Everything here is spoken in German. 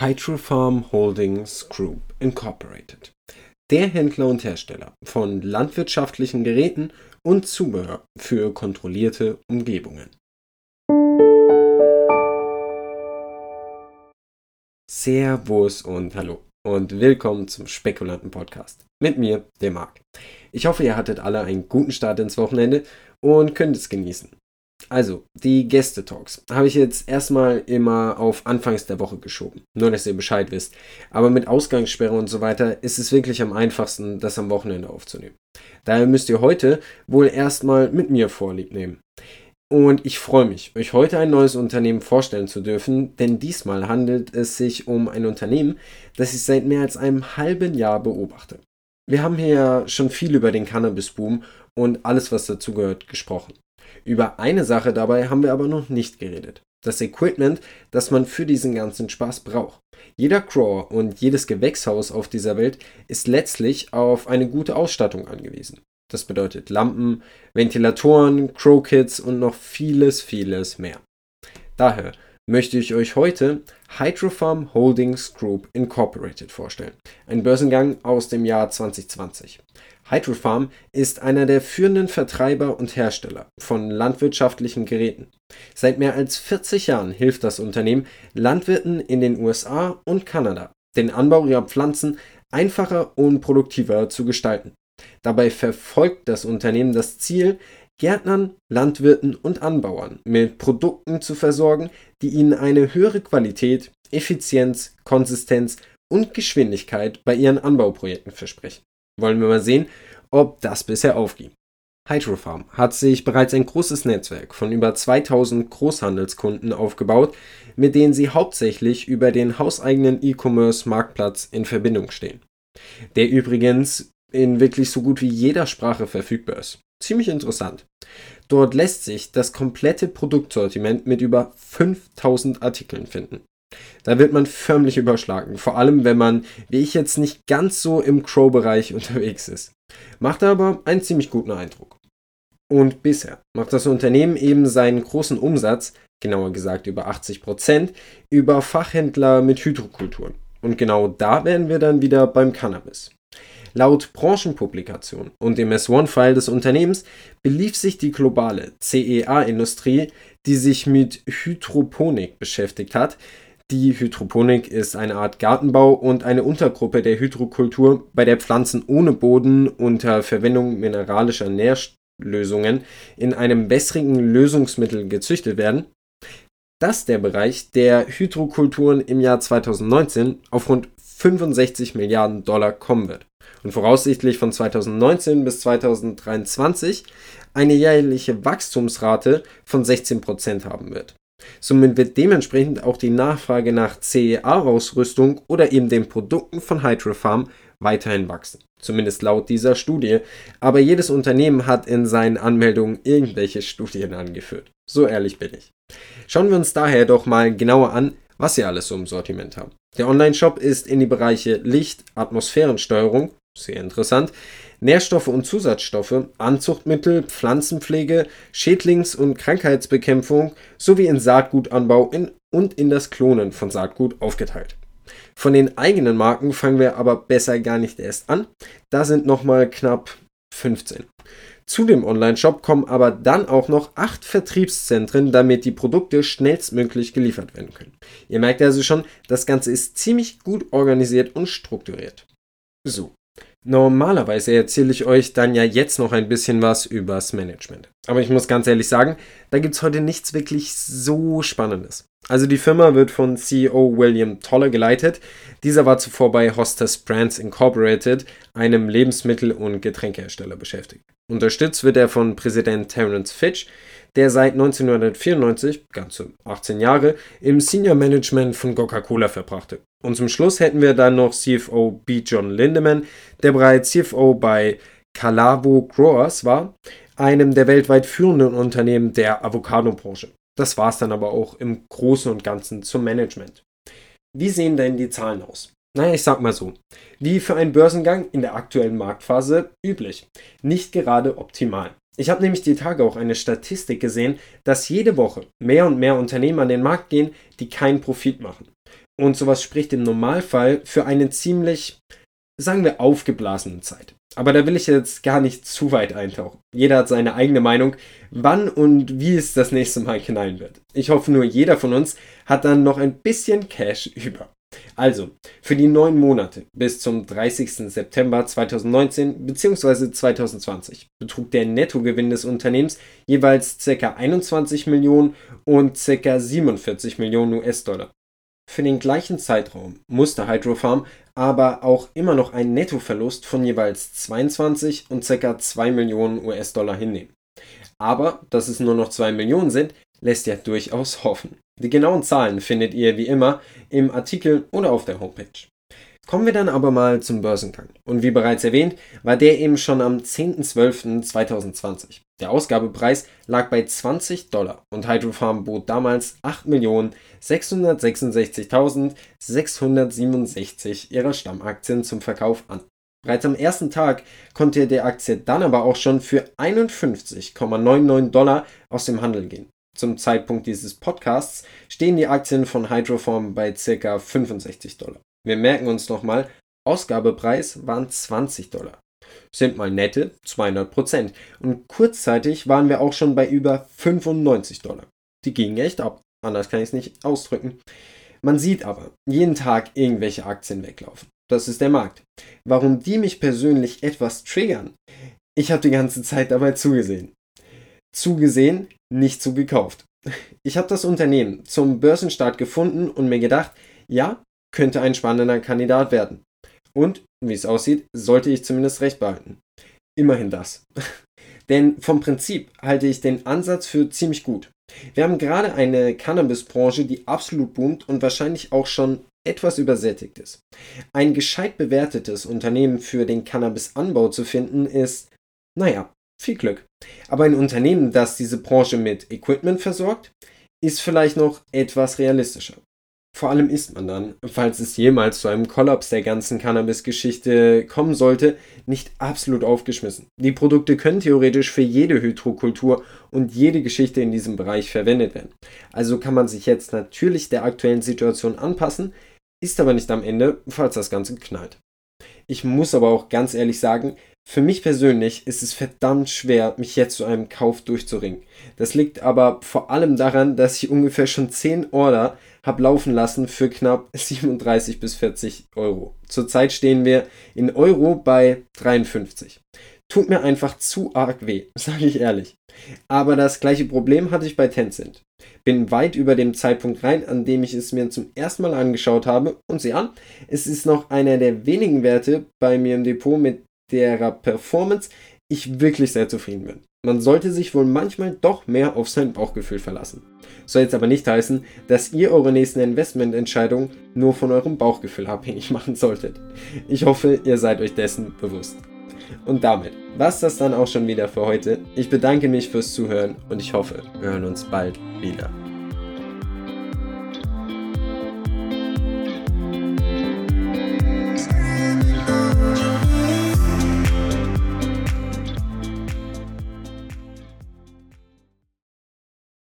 Hydrofarm Holdings Group Incorporated. Der Händler und Hersteller von landwirtschaftlichen Geräten und Zubehör für kontrollierte Umgebungen. Servus und hallo und willkommen zum Spekulanten Podcast mit mir, dem Marc. Ich hoffe, ihr hattet alle einen guten Start ins Wochenende und könnt es genießen. Also, die Gäste-Talks habe ich jetzt erstmal immer auf Anfangs der Woche geschoben. Nur, dass ihr Bescheid wisst. Aber mit Ausgangssperre und so weiter ist es wirklich am einfachsten, das am Wochenende aufzunehmen. Daher müsst ihr heute wohl erstmal mit mir Vorlieb nehmen. Und ich freue mich, euch heute ein neues Unternehmen vorstellen zu dürfen, denn diesmal handelt es sich um ein Unternehmen, das ich seit mehr als einem halben Jahr beobachte. Wir haben hier schon viel über den Cannabis-Boom und alles, was dazugehört, gesprochen. Über eine Sache dabei haben wir aber noch nicht geredet. Das Equipment, das man für diesen ganzen Spaß braucht. Jeder Grower und jedes Gewächshaus auf dieser Welt ist letztlich auf eine gute Ausstattung angewiesen. Das bedeutet Lampen, Ventilatoren, Crow-Kits und noch vieles, vieles mehr. Daher möchte ich euch heute Hydrofarm Holdings Group Incorporated vorstellen. Ein Börsengang aus dem Jahr 2020. Hydrofarm ist einer der führenden Vertreiber und Hersteller von landwirtschaftlichen Geräten. Seit mehr als 40 Jahren hilft das Unternehmen Landwirten in den USA und Kanada, den Anbau ihrer Pflanzen einfacher und produktiver zu gestalten. Dabei verfolgt das Unternehmen das Ziel, Gärtnern, Landwirten und Anbauern mit Produkten zu versorgen, die ihnen eine höhere Qualität, Effizienz, Konsistenz und Geschwindigkeit bei ihren Anbauprojekten versprechen. Wollen wir mal sehen, ob das bisher aufging. Hydrofarm hat sich bereits ein großes Netzwerk von über 2000 Großhandelskunden aufgebaut, mit denen sie hauptsächlich über den hauseigenen E-Commerce-Marktplatz in Verbindung stehen. Der übrigens in wirklich so gut wie jeder Sprache verfügbar ist. Ziemlich interessant. Dort lässt sich das komplette Produktsortiment mit über 5000 Artikeln finden. Da wird man förmlich überschlagen, vor allem wenn man, wie ich jetzt, nicht ganz so im Crow-Bereich unterwegs ist. Macht aber einen ziemlich guten Eindruck. Und bisher macht das Unternehmen eben seinen großen Umsatz, genauer gesagt über 80 Prozent, über Fachhändler mit Hydrokulturen. Und genau da wären wir dann wieder beim Cannabis. Laut Branchenpublikation und dem S1-File des Unternehmens belief sich die globale CEA-Industrie, die sich mit Hydroponik beschäftigt hat, die Hydroponik ist eine Art Gartenbau und eine Untergruppe der Hydrokultur, bei der Pflanzen ohne Boden unter Verwendung mineralischer Nährlösungen in einem wässrigen Lösungsmittel gezüchtet werden. Das ist der Bereich, der Hydrokulturen im Jahr 2019 auf rund 65 Milliarden Dollar kommen wird und voraussichtlich von 2019 bis 2023 eine jährliche Wachstumsrate von 16% haben wird. Somit wird dementsprechend auch die Nachfrage nach CEA-Ausrüstung oder eben den Produkten von Hydrofarm weiterhin wachsen. Zumindest laut dieser Studie. Aber jedes Unternehmen hat in seinen Anmeldungen irgendwelche Studien angeführt. So ehrlich bin ich. Schauen wir uns daher doch mal genauer an, was sie alles so im Sortiment haben. Der Online-Shop ist in die Bereiche Licht, Atmosphärensteuerung, sehr interessant, Nährstoffe und Zusatzstoffe, Anzuchtmittel, Pflanzenpflege, Schädlings- und Krankheitsbekämpfung sowie in Saatgutanbau in und in das Klonen von Saatgut aufgeteilt. Von den eigenen Marken fangen wir aber besser gar nicht erst an. Da sind nochmal knapp 15. Zu dem Online-Shop kommen aber dann auch noch acht Vertriebszentren, damit die Produkte schnellstmöglich geliefert werden können. Ihr merkt also schon, das Ganze ist ziemlich gut organisiert und strukturiert. So, Normalerweise erzähle ich euch dann ja jetzt noch ein bisschen was übers Management. Aber ich muss ganz ehrlich sagen, da gibt es heute nichts wirklich so Spannendes. Also die Firma wird von CEO William Toller geleitet. Dieser war zuvor bei Hostess Brands Incorporated, einem Lebensmittel- und Getränkehersteller, beschäftigt. Unterstützt wird er von Präsident Terence Fitch, der seit 1994, ganze 18 Jahre, im Senior Management von Coca-Cola verbrachte. Und zum Schluss hätten wir dann noch CFO B. John Lindemann, der bereits CFO bei Calavo Growers war, einem der weltweit führenden Unternehmen der Avocado-Branche. Das war es dann aber auch im Großen und Ganzen zum Management. Wie sehen denn die Zahlen aus? Naja, ich sag mal so. Wie für einen Börsengang in der aktuellen Marktphase üblich. Nicht gerade optimal. Ich habe nämlich die Tage auch eine Statistik gesehen, dass jede Woche mehr und mehr Unternehmen an den Markt gehen, die keinen Profit machen. Und sowas spricht im Normalfall für eine ziemlich, sagen wir, aufgeblasene Zeit. Aber da will ich jetzt gar nicht zu weit eintauchen. Jeder hat seine eigene Meinung, wann und wie es das nächste Mal knallen wird. Ich hoffe nur, jeder von uns hat dann noch ein bisschen Cash über. Also, für die neun Monate bis zum 30. September 2019 bzw. 2020 betrug der Nettogewinn des Unternehmens jeweils ca. 21 Millionen und ca. 47 Millionen US-Dollar. Für den gleichen Zeitraum musste Hydrofarm aber auch immer noch einen Nettoverlust von jeweils 22 und ca. 2 Millionen US-Dollar hinnehmen. Aber dass es nur noch 2 Millionen sind, lässt ja durchaus hoffen. Die genauen Zahlen findet ihr wie immer im Artikel oder auf der Homepage. Kommen wir dann aber mal zum Börsengang. Und wie bereits erwähnt, war der eben schon am 10.12.2020. Der Ausgabepreis lag bei 20 Dollar und Hydrofarm bot damals 8.666.667 ihrer Stammaktien zum Verkauf an. Bereits am ersten Tag konnte der Aktie dann aber auch schon für 51,99 Dollar aus dem Handel gehen. Zum Zeitpunkt dieses Podcasts stehen die Aktien von Hydroform bei ca. 65 Dollar. Wir merken uns nochmal, Ausgabepreis waren 20 Dollar. Sind mal nette 200 Prozent. Und kurzzeitig waren wir auch schon bei über 95 Dollar. Die gingen echt ab. Anders kann ich es nicht ausdrücken. Man sieht aber jeden Tag irgendwelche Aktien weglaufen. Das ist der Markt. Warum die mich persönlich etwas triggern? Ich habe die ganze Zeit dabei zugesehen. Zugesehen, nicht zugekauft. Ich habe das Unternehmen zum Börsenstart gefunden und mir gedacht, ja, könnte ein spannender Kandidat werden. Und, wie es aussieht, sollte ich zumindest recht behalten. Immerhin das. Denn vom Prinzip halte ich den Ansatz für ziemlich gut. Wir haben gerade eine Cannabis-Branche, die absolut boomt und wahrscheinlich auch schon etwas übersättigt ist. Ein gescheit bewertetes Unternehmen für den Cannabis-Anbau zu finden, ist, naja, viel Glück. Aber ein Unternehmen, das diese Branche mit Equipment versorgt, ist vielleicht noch etwas realistischer. Vor allem ist man dann, falls es jemals zu einem Kollaps der ganzen Cannabis-Geschichte kommen sollte, nicht absolut aufgeschmissen. Die Produkte können theoretisch für jede Hydrokultur und jede Geschichte in diesem Bereich verwendet werden. Also kann man sich jetzt natürlich der aktuellen Situation anpassen, ist aber nicht am Ende, falls das Ganze knallt. Ich muss aber auch ganz ehrlich sagen, für mich persönlich ist es verdammt schwer, mich jetzt zu einem Kauf durchzuringen. Das liegt aber vor allem daran, dass ich ungefähr schon 10 Order habe laufen lassen für knapp 37 bis 40 Euro. Zurzeit stehen wir in Euro bei 53. Tut mir einfach zu arg weh, sage ich ehrlich. Aber das gleiche Problem hatte ich bei Tencent. Bin weit über dem Zeitpunkt rein, an dem ich es mir zum ersten Mal angeschaut habe und sehe an, es ist noch einer der wenigen Werte bei mir im Depot, mit derer Performance ich wirklich sehr zufrieden bin. Man sollte sich wohl manchmal doch mehr auf sein Bauchgefühl verlassen. Soll jetzt aber nicht heißen, dass ihr eure nächsten Investmententscheidungen nur von eurem Bauchgefühl abhängig machen solltet. Ich hoffe, ihr seid euch dessen bewusst. Und damit war das dann auch schon wieder für heute. Ich bedanke mich fürs Zuhören und ich hoffe, wir hören uns bald wieder.